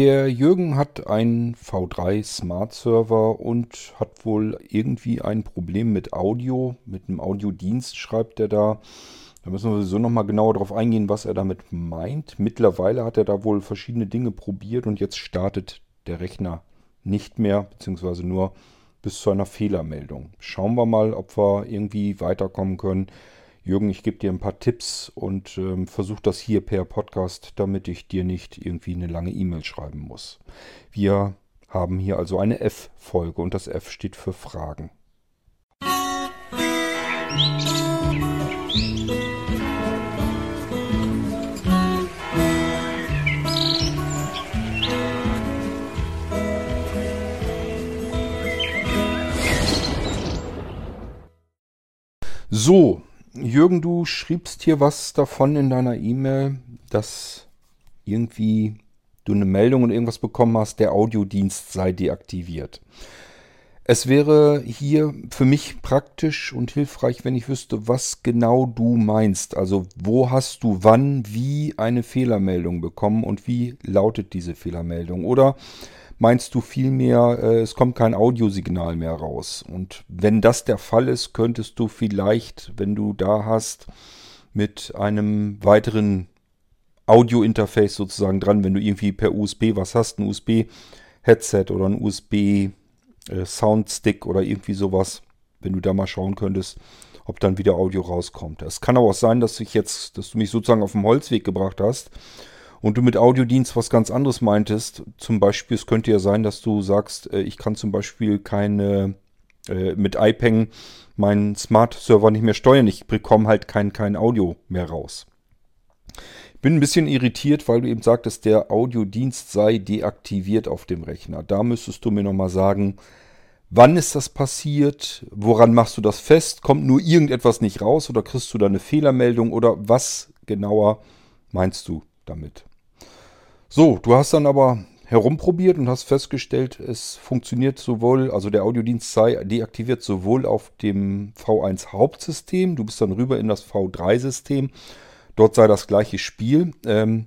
Der Jürgen hat einen V3 Smart Server und hat wohl irgendwie ein Problem mit Audio, mit einem Audiodienst schreibt er da. Da müssen wir sowieso nochmal genauer darauf eingehen, was er damit meint. Mittlerweile hat er da wohl verschiedene Dinge probiert und jetzt startet der Rechner nicht mehr, beziehungsweise nur bis zu einer Fehlermeldung. Schauen wir mal, ob wir irgendwie weiterkommen können. Jürgen, ich gebe dir ein paar Tipps und ähm, versuche das hier per Podcast, damit ich dir nicht irgendwie eine lange E-Mail schreiben muss. Wir haben hier also eine F-Folge und das F steht für Fragen. So, Jürgen, du schriebst hier was davon in deiner E-Mail, dass irgendwie du eine Meldung und irgendwas bekommen hast, der Audiodienst sei deaktiviert. Es wäre hier für mich praktisch und hilfreich, wenn ich wüsste, was genau du meinst. Also wo hast du wann, wie eine Fehlermeldung bekommen und wie lautet diese Fehlermeldung? Oder meinst du vielmehr, äh, es kommt kein Audiosignal mehr raus. Und wenn das der Fall ist, könntest du vielleicht, wenn du da hast, mit einem weiteren Audio-Interface sozusagen dran, wenn du irgendwie per USB was hast, ein USB-Headset oder ein USB-Soundstick äh, oder irgendwie sowas, wenn du da mal schauen könntest, ob dann wieder Audio rauskommt. Es kann aber auch sein, dass ich jetzt, dass du mich sozusagen auf dem Holzweg gebracht hast und du mit Audiodienst was ganz anderes meintest, zum Beispiel, es könnte ja sein, dass du sagst, äh, ich kann zum Beispiel keine, äh, mit iPeng meinen Smart-Server nicht mehr steuern. Ich bekomme halt kein, kein Audio mehr raus. Ich bin ein bisschen irritiert, weil du eben sagtest, der Audiodienst sei deaktiviert auf dem Rechner. Da müsstest du mir nochmal sagen, wann ist das passiert? Woran machst du das fest? Kommt nur irgendetwas nicht raus oder kriegst du da eine Fehlermeldung oder was genauer meinst du damit? So, du hast dann aber herumprobiert und hast festgestellt, es funktioniert sowohl, also der Audiodienst sei deaktiviert sowohl auf dem V1 Hauptsystem, du bist dann rüber in das V3-System, dort sei das gleiche Spiel. Ähm,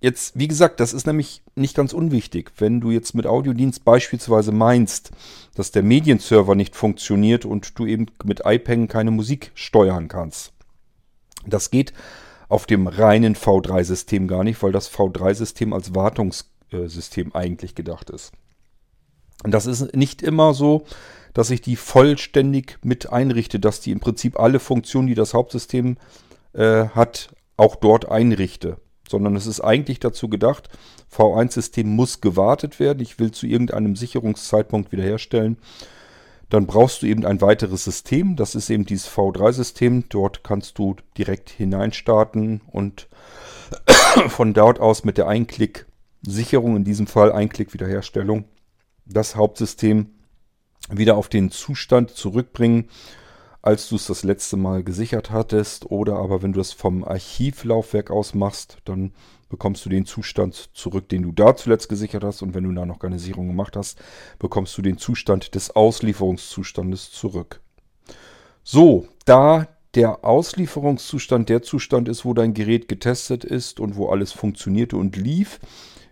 jetzt, wie gesagt, das ist nämlich nicht ganz unwichtig. Wenn du jetzt mit Audiodienst beispielsweise meinst, dass der Medienserver nicht funktioniert und du eben mit iPeng keine Musik steuern kannst. Das geht auf dem reinen V3-System gar nicht, weil das V3-System als Wartungssystem eigentlich gedacht ist. Und das ist nicht immer so, dass ich die vollständig mit einrichte, dass die im Prinzip alle Funktionen, die das Hauptsystem äh, hat, auch dort einrichte. Sondern es ist eigentlich dazu gedacht, V1-System muss gewartet werden. Ich will zu irgendeinem Sicherungszeitpunkt wiederherstellen dann brauchst du eben ein weiteres System. Das ist eben dieses V3-System. Dort kannst du direkt hineinstarten und von dort aus mit der Einklick-Sicherung, in diesem Fall Einklick-Wiederherstellung, das Hauptsystem wieder auf den Zustand zurückbringen, als du es das letzte Mal gesichert hattest. Oder aber wenn du es vom Archivlaufwerk aus machst, dann bekommst du den Zustand zurück, den du da zuletzt gesichert hast. Und wenn du da noch keine Sicherung gemacht hast, bekommst du den Zustand des Auslieferungszustandes zurück. So, da der Auslieferungszustand der Zustand ist, wo dein Gerät getestet ist und wo alles funktionierte und lief,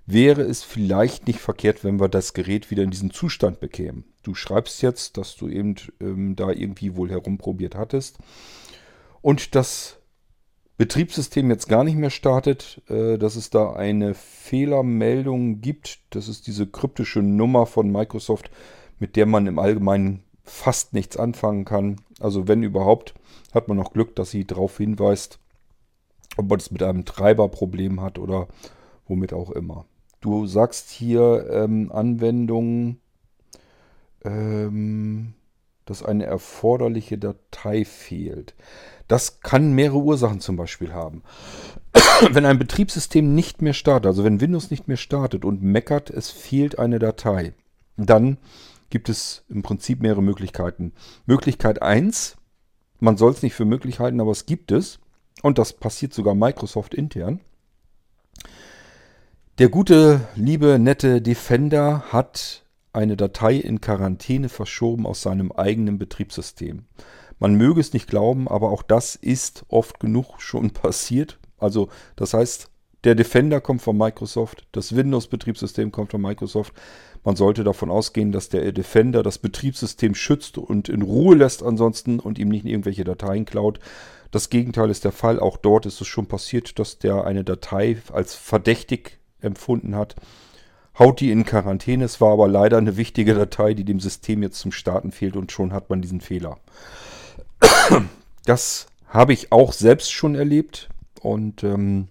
wäre es vielleicht nicht verkehrt, wenn wir das Gerät wieder in diesen Zustand bekämen. Du schreibst jetzt, dass du eben ähm, da irgendwie wohl herumprobiert hattest und das Betriebssystem jetzt gar nicht mehr startet, äh, dass es da eine Fehlermeldung gibt. Das ist diese kryptische Nummer von Microsoft, mit der man im Allgemeinen fast nichts anfangen kann. Also wenn überhaupt, hat man noch Glück, dass sie darauf hinweist, ob man es mit einem Treiberproblem hat oder womit auch immer. Du sagst hier ähm, Anwendungen, ähm, dass eine erforderliche Datei fehlt. Das kann mehrere Ursachen zum Beispiel haben. wenn ein Betriebssystem nicht mehr startet, also wenn Windows nicht mehr startet und meckert, es fehlt eine Datei, dann gibt es im Prinzip mehrere Möglichkeiten. Möglichkeit 1, man soll es nicht für möglich halten, aber es gibt es. Und das passiert sogar Microsoft intern. Der gute, liebe, nette Defender hat eine Datei in Quarantäne verschoben aus seinem eigenen Betriebssystem. Man möge es nicht glauben, aber auch das ist oft genug schon passiert. Also das heißt, der Defender kommt von Microsoft, das Windows-Betriebssystem kommt von Microsoft. Man sollte davon ausgehen, dass der Defender das Betriebssystem schützt und in Ruhe lässt ansonsten und ihm nicht irgendwelche Dateien klaut. Das Gegenteil ist der Fall. Auch dort ist es schon passiert, dass der eine Datei als verdächtig empfunden hat. Haut die in Quarantäne. Es war aber leider eine wichtige Datei, die dem System jetzt zum Starten fehlt und schon hat man diesen Fehler. Das habe ich auch selbst schon erlebt und ähm,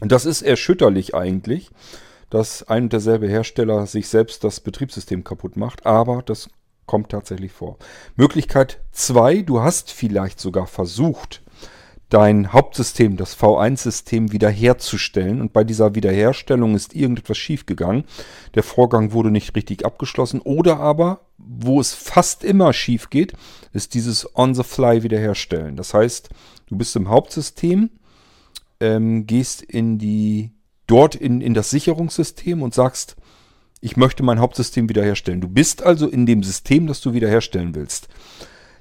das ist erschütterlich eigentlich, dass ein und derselbe Hersteller sich selbst das Betriebssystem kaputt macht, aber das kommt tatsächlich vor. Möglichkeit 2, du hast vielleicht sogar versucht, dein Hauptsystem, das V1-System, wiederherzustellen. Und bei dieser Wiederherstellung ist irgendetwas schiefgegangen. Der Vorgang wurde nicht richtig abgeschlossen. Oder aber, wo es fast immer schief geht, ist dieses On-the-Fly wiederherstellen. Das heißt, du bist im Hauptsystem, ähm, gehst in die, dort in, in das Sicherungssystem und sagst, ich möchte mein Hauptsystem wiederherstellen. Du bist also in dem System, das du wiederherstellen willst.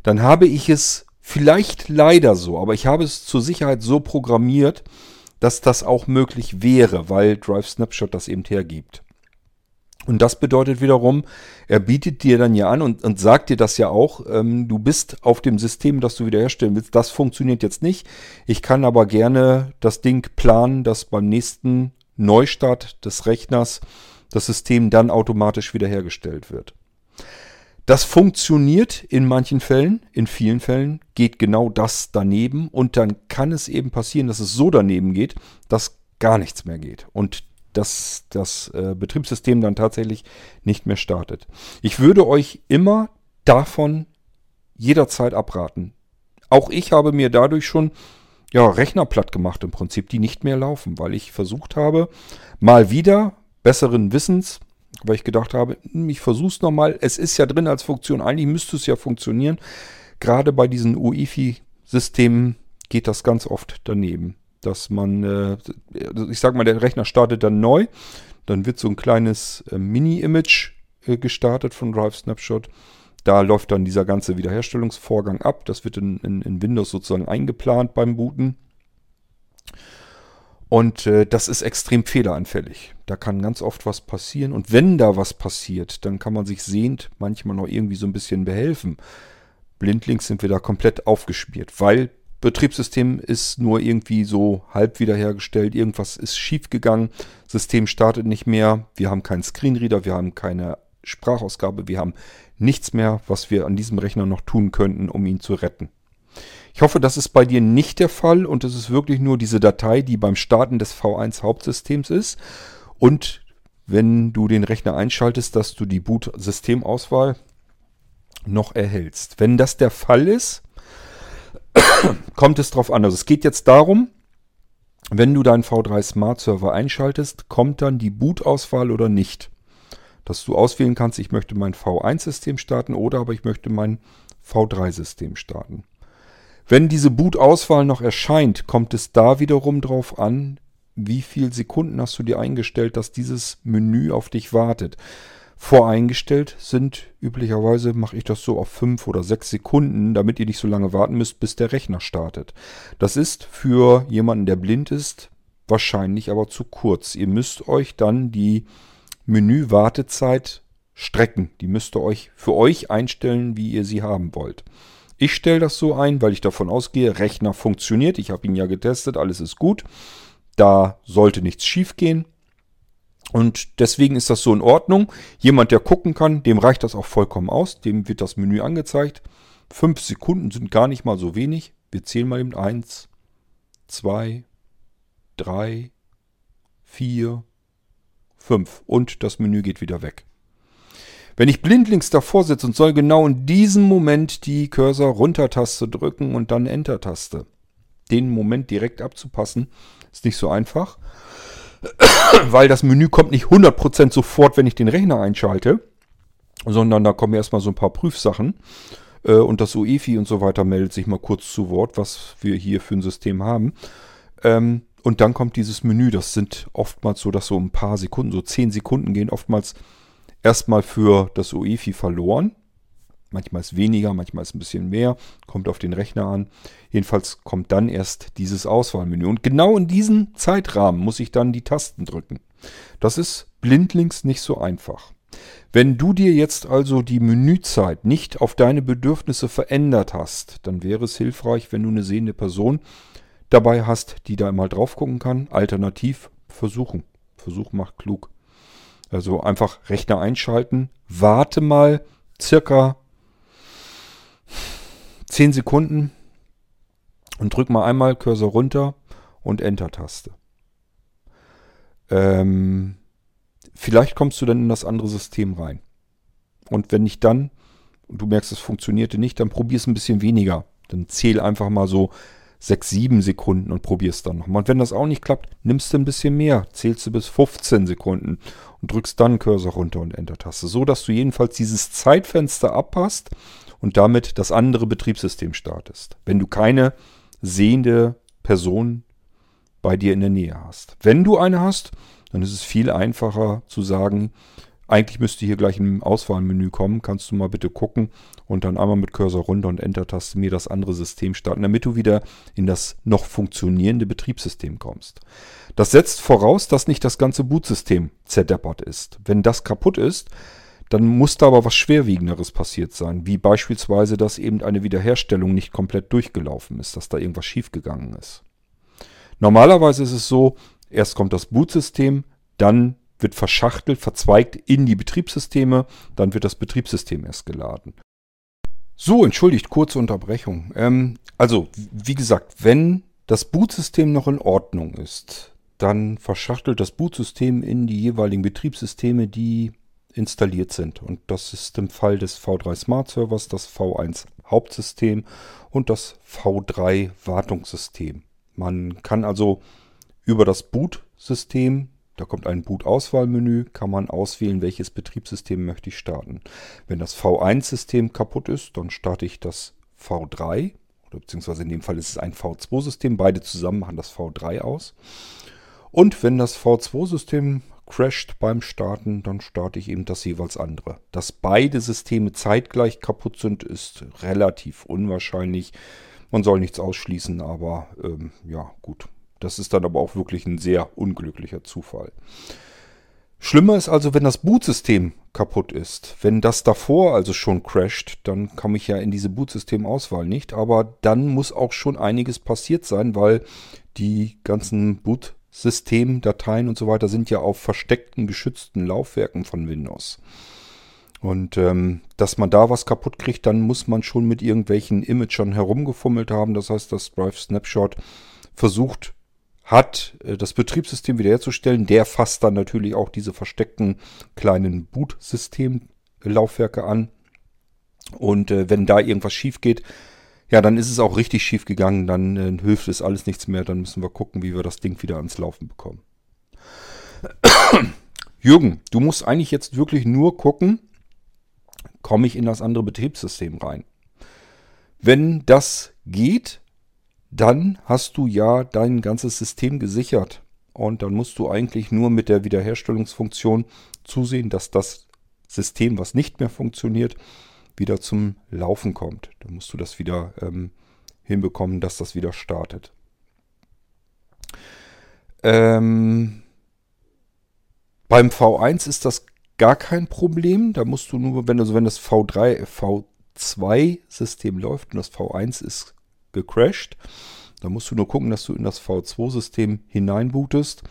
Dann habe ich es vielleicht leider so, aber ich habe es zur Sicherheit so programmiert, dass das auch möglich wäre, weil Drive Snapshot das eben hergibt. Und das bedeutet wiederum, er bietet dir dann ja an und, und sagt dir das ja auch, ähm, du bist auf dem System, das du wiederherstellen willst. Das funktioniert jetzt nicht. Ich kann aber gerne das Ding planen, dass beim nächsten Neustart des Rechners das System dann automatisch wiederhergestellt wird. Das funktioniert in manchen Fällen, in vielen Fällen geht genau das daneben und dann kann es eben passieren, dass es so daneben geht, dass gar nichts mehr geht und dass das äh, Betriebssystem dann tatsächlich nicht mehr startet. Ich würde euch immer davon jederzeit abraten. Auch ich habe mir dadurch schon ja, Rechner platt gemacht im Prinzip, die nicht mehr laufen, weil ich versucht habe, mal wieder besseren Wissens, weil ich gedacht habe, hm, ich versuche es nochmal. Es ist ja drin als Funktion. Eigentlich müsste es ja funktionieren. Gerade bei diesen UEFI-Systemen geht das ganz oft daneben. Dass man, äh, ich sag mal, der Rechner startet dann neu. Dann wird so ein kleines äh, Mini-Image äh, gestartet von Drive Snapshot. Da läuft dann dieser ganze Wiederherstellungsvorgang ab. Das wird in, in, in Windows sozusagen eingeplant beim Booten. Und äh, das ist extrem fehleranfällig. Da kann ganz oft was passieren. Und wenn da was passiert, dann kann man sich sehend manchmal noch irgendwie so ein bisschen behelfen. Blindlings sind wir da komplett aufgespielt, weil Betriebssystem ist nur irgendwie so halb wiederhergestellt. Irgendwas ist schiefgegangen. System startet nicht mehr. Wir haben keinen Screenreader, wir haben keine Sprachausgabe, wir haben nichts mehr, was wir an diesem Rechner noch tun könnten, um ihn zu retten. Ich hoffe, das ist bei dir nicht der Fall und es ist wirklich nur diese Datei, die beim Starten des V1 Hauptsystems ist. Und wenn du den Rechner einschaltest, dass du die Boot-Systemauswahl noch erhältst. Wenn das der Fall ist, kommt es darauf an. Also es geht jetzt darum, wenn du deinen V3 Smart Server einschaltest, kommt dann die Boot-Auswahl oder nicht. Dass du auswählen kannst, ich möchte mein V1-System starten oder aber ich möchte mein V3-System starten. Wenn diese Boot-Auswahl noch erscheint, kommt es da wiederum drauf an, wie viele Sekunden hast du dir eingestellt, dass dieses Menü auf dich wartet. Voreingestellt sind üblicherweise, mache ich das so auf 5 oder 6 Sekunden, damit ihr nicht so lange warten müsst, bis der Rechner startet. Das ist für jemanden, der blind ist, wahrscheinlich aber zu kurz. Ihr müsst euch dann die Menü-Wartezeit strecken. Die müsst ihr euch für euch einstellen, wie ihr sie haben wollt. Ich stelle das so ein, weil ich davon ausgehe, Rechner funktioniert. Ich habe ihn ja getestet, alles ist gut. Da sollte nichts schief gehen. Und deswegen ist das so in Ordnung. Jemand, der gucken kann, dem reicht das auch vollkommen aus. Dem wird das Menü angezeigt. Fünf Sekunden sind gar nicht mal so wenig. Wir zählen mal eben eins, zwei, drei, vier, fünf. Und das Menü geht wieder weg. Wenn ich blindlings davor sitze und soll genau in diesem Moment die Cursor-Runter-Taste drücken und dann Enter-Taste, den Moment direkt abzupassen, ist nicht so einfach, weil das Menü kommt nicht 100% sofort, wenn ich den Rechner einschalte, sondern da kommen erstmal so ein paar Prüfsachen äh, und das UEFI und so weiter meldet sich mal kurz zu Wort, was wir hier für ein System haben. Ähm, und dann kommt dieses Menü, das sind oftmals so, dass so ein paar Sekunden, so 10 Sekunden gehen oftmals erstmal für das UEFI verloren. Manchmal ist weniger, manchmal ist ein bisschen mehr. Kommt auf den Rechner an. Jedenfalls kommt dann erst dieses Auswahlmenü. Und genau in diesem Zeitrahmen muss ich dann die Tasten drücken. Das ist blindlings nicht so einfach. Wenn du dir jetzt also die Menüzeit nicht auf deine Bedürfnisse verändert hast, dann wäre es hilfreich, wenn du eine sehende Person dabei hast, die da mal drauf gucken kann. Alternativ versuchen. Versuch macht klug. Also einfach Rechner einschalten, warte mal circa 10 Sekunden und drück mal einmal Cursor runter und Enter-Taste. Ähm, vielleicht kommst du dann in das andere System rein. Und wenn nicht dann, und du merkst, es funktionierte nicht, dann probier es ein bisschen weniger. Dann zähl einfach mal so 6, 7 Sekunden und probier es dann nochmal. Und wenn das auch nicht klappt, nimmst du ein bisschen mehr. Zählst du bis 15 Sekunden und drückst dann Cursor runter und Enter-Taste. So, dass du jedenfalls dieses Zeitfenster abpasst und damit das andere Betriebssystem startest. Wenn du keine sehende Person bei dir in der Nähe hast. Wenn du eine hast, dann ist es viel einfacher zu sagen, eigentlich müsste hier gleich im Auswahlmenü kommen, kannst du mal bitte gucken und dann einmal mit Cursor runter und Enter-Taste mir das andere System starten, damit du wieder in das noch funktionierende Betriebssystem kommst. Das setzt voraus, dass nicht das ganze Bootsystem zerdeppert ist. Wenn das kaputt ist, dann muss da aber was Schwerwiegenderes passiert sein, wie beispielsweise, dass eben eine Wiederherstellung nicht komplett durchgelaufen ist, dass da irgendwas schiefgegangen ist. Normalerweise ist es so, Erst kommt das Bootsystem, dann wird verschachtelt, verzweigt in die Betriebssysteme, dann wird das Betriebssystem erst geladen. So, entschuldigt, kurze Unterbrechung. Ähm, also, wie gesagt, wenn das Bootsystem noch in Ordnung ist, dann verschachtelt das Bootsystem in die jeweiligen Betriebssysteme, die installiert sind. Und das ist im Fall des V3 Smart Servers das V1 Hauptsystem und das V3 Wartungssystem. Man kann also über das Boot-System, da kommt ein Boot-Auswahlmenü, kann man auswählen, welches Betriebssystem möchte ich starten. Wenn das V1-System kaputt ist, dann starte ich das V3, oder beziehungsweise in dem Fall ist es ein V2-System, beide zusammen machen das V3 aus. Und wenn das V2-System crasht beim Starten, dann starte ich eben das jeweils andere. Dass beide Systeme zeitgleich kaputt sind, ist relativ unwahrscheinlich. Man soll nichts ausschließen, aber ähm, ja, gut. Das ist dann aber auch wirklich ein sehr unglücklicher Zufall. Schlimmer ist also, wenn das Bootsystem kaputt ist. Wenn das davor also schon crasht, dann komme ich ja in diese Bootsystemauswahl nicht. Aber dann muss auch schon einiges passiert sein, weil die ganzen Bootsystemdateien und so weiter sind ja auf versteckten, geschützten Laufwerken von Windows. Und ähm, dass man da was kaputt kriegt, dann muss man schon mit irgendwelchen Imagern herumgefummelt haben. Das heißt, das Drive Snapshot versucht hat, äh, das Betriebssystem wiederherzustellen. Der fasst dann natürlich auch diese versteckten kleinen Boot-System-Laufwerke an. Und äh, wenn da irgendwas schief geht, ja, dann ist es auch richtig schief gegangen. Dann äh, hilft es alles nichts mehr. Dann müssen wir gucken, wie wir das Ding wieder ans Laufen bekommen. Jürgen, du musst eigentlich jetzt wirklich nur gucken, komme ich in das andere Betriebssystem rein. Wenn das geht, dann hast du ja dein ganzes System gesichert. Und dann musst du eigentlich nur mit der Wiederherstellungsfunktion zusehen, dass das System, was nicht mehr funktioniert, wieder zum Laufen kommt. Dann musst du das wieder ähm, hinbekommen, dass das wieder startet. Ähm, beim V1 ist das gar kein Problem. Da musst du nur, wenn, also wenn das V3, V2-System läuft und das V1 ist gecrashed. Da musst du nur gucken, dass du in das V2-System hineinbootest.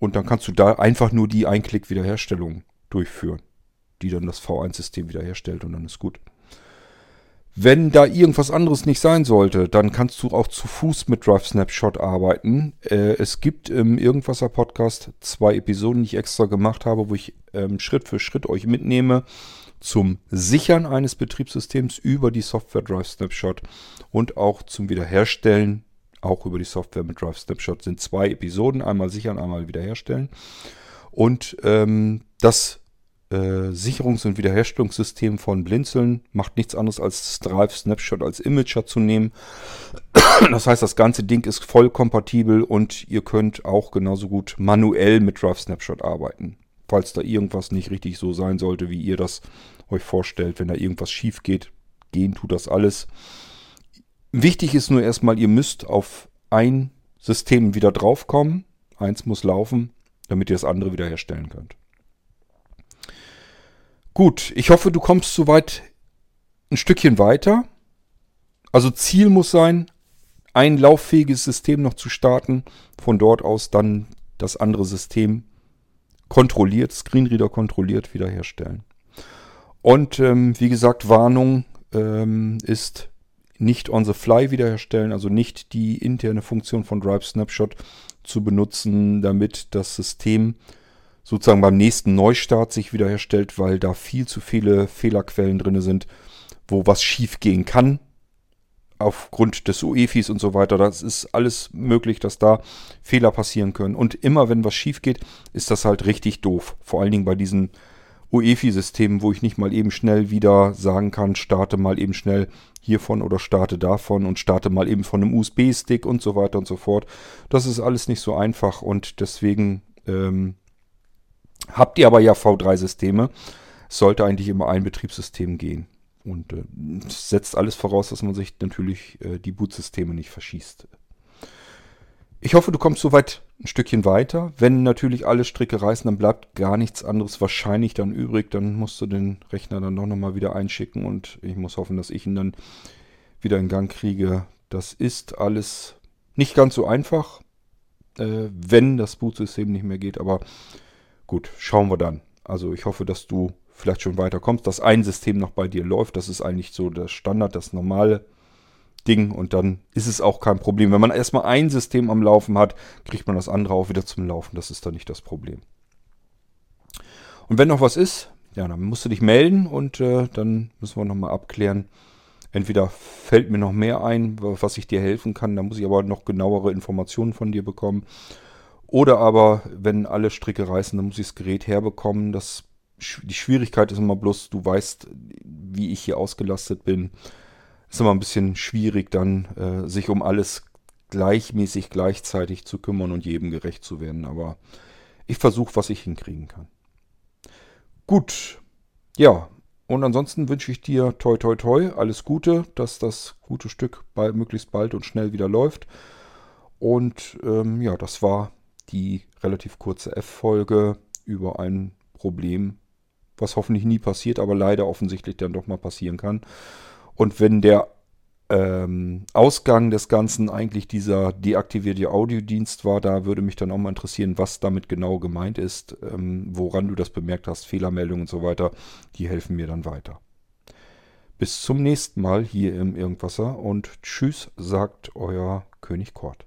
Und dann kannst du da einfach nur die Einklick-Wiederherstellung durchführen, die dann das V1-System wiederherstellt und dann ist gut. Wenn da irgendwas anderes nicht sein sollte, dann kannst du auch zu Fuß mit Drive Snapshot arbeiten. Äh, es gibt im Irgendwasser Podcast zwei Episoden, die ich extra gemacht habe, wo ich ähm, Schritt für Schritt euch mitnehme zum Sichern eines Betriebssystems über die Software Drive Snapshot und auch zum Wiederherstellen, auch über die Software mit Drive Snapshot sind zwei Episoden, einmal sichern, einmal wiederherstellen. Und ähm, das äh, Sicherungs- und Wiederherstellungssystem von Blinzeln macht nichts anderes als Drive Snapshot als Imager zu nehmen. Das heißt, das ganze Ding ist voll kompatibel und ihr könnt auch genauso gut manuell mit Drive Snapshot arbeiten. Falls da irgendwas nicht richtig so sein sollte, wie ihr das euch vorstellt. Wenn da irgendwas schief geht, gehen tut das alles. Wichtig ist nur erstmal, ihr müsst auf ein System wieder draufkommen. Eins muss laufen, damit ihr das andere wiederherstellen könnt. Gut, ich hoffe, du kommst soweit ein Stückchen weiter. Also Ziel muss sein, ein lauffähiges System noch zu starten, von dort aus dann das andere System kontrolliert, Screenreader kontrolliert wiederherstellen. Und ähm, wie gesagt, Warnung ähm, ist nicht on the fly wiederherstellen, also nicht die interne Funktion von Drive Snapshot zu benutzen, damit das System sozusagen beim nächsten Neustart sich wiederherstellt, weil da viel zu viele Fehlerquellen drin sind, wo was schief gehen kann. Aufgrund des UEFIs und so weiter. Das ist alles möglich, dass da Fehler passieren können. Und immer wenn was schief geht, ist das halt richtig doof. Vor allen Dingen bei diesen UEFI-Systemen, wo ich nicht mal eben schnell wieder sagen kann, starte mal eben schnell hiervon oder starte davon und starte mal eben von einem USB-Stick und so weiter und so fort. Das ist alles nicht so einfach und deswegen ähm, habt ihr aber ja V3-Systeme. Sollte eigentlich immer ein Betriebssystem gehen. Und äh, setzt alles voraus, dass man sich natürlich äh, die Bootsysteme nicht verschießt. Ich hoffe, du kommst soweit ein Stückchen weiter. Wenn natürlich alle Stricke reißen, dann bleibt gar nichts anderes wahrscheinlich dann übrig. Dann musst du den Rechner dann doch nochmal wieder einschicken und ich muss hoffen, dass ich ihn dann wieder in Gang kriege. Das ist alles nicht ganz so einfach, äh, wenn das Bootsystem nicht mehr geht. Aber gut, schauen wir dann. Also ich hoffe, dass du vielleicht schon weiterkommst, dass ein System noch bei dir läuft. Das ist eigentlich so der Standard, das normale Ding und dann ist es auch kein Problem. Wenn man erstmal ein System am Laufen hat, kriegt man das andere auch wieder zum Laufen. Das ist dann nicht das Problem. Und wenn noch was ist, ja, dann musst du dich melden und äh, dann müssen wir nochmal abklären. Entweder fällt mir noch mehr ein, was ich dir helfen kann, da muss ich aber noch genauere Informationen von dir bekommen. Oder aber, wenn alle Stricke reißen, dann muss ich das Gerät herbekommen. Das die Schwierigkeit ist immer bloß, du weißt, wie ich hier ausgelastet bin. Ist immer ein bisschen schwierig dann, äh, sich um alles gleichmäßig gleichzeitig zu kümmern und jedem gerecht zu werden. Aber ich versuche, was ich hinkriegen kann. Gut, ja. Und ansonsten wünsche ich dir toi toi toi alles Gute, dass das gute Stück bald, möglichst bald und schnell wieder läuft. Und ähm, ja, das war die relativ kurze F-Folge über ein Problem, was hoffentlich nie passiert, aber leider offensichtlich dann doch mal passieren kann. Und wenn der ähm, Ausgang des Ganzen eigentlich dieser deaktivierte Audiodienst war, da würde mich dann auch mal interessieren, was damit genau gemeint ist, ähm, woran du das bemerkt hast, Fehlermeldungen und so weiter, die helfen mir dann weiter. Bis zum nächsten Mal hier im Irgendwasser und tschüss, sagt euer König Kort.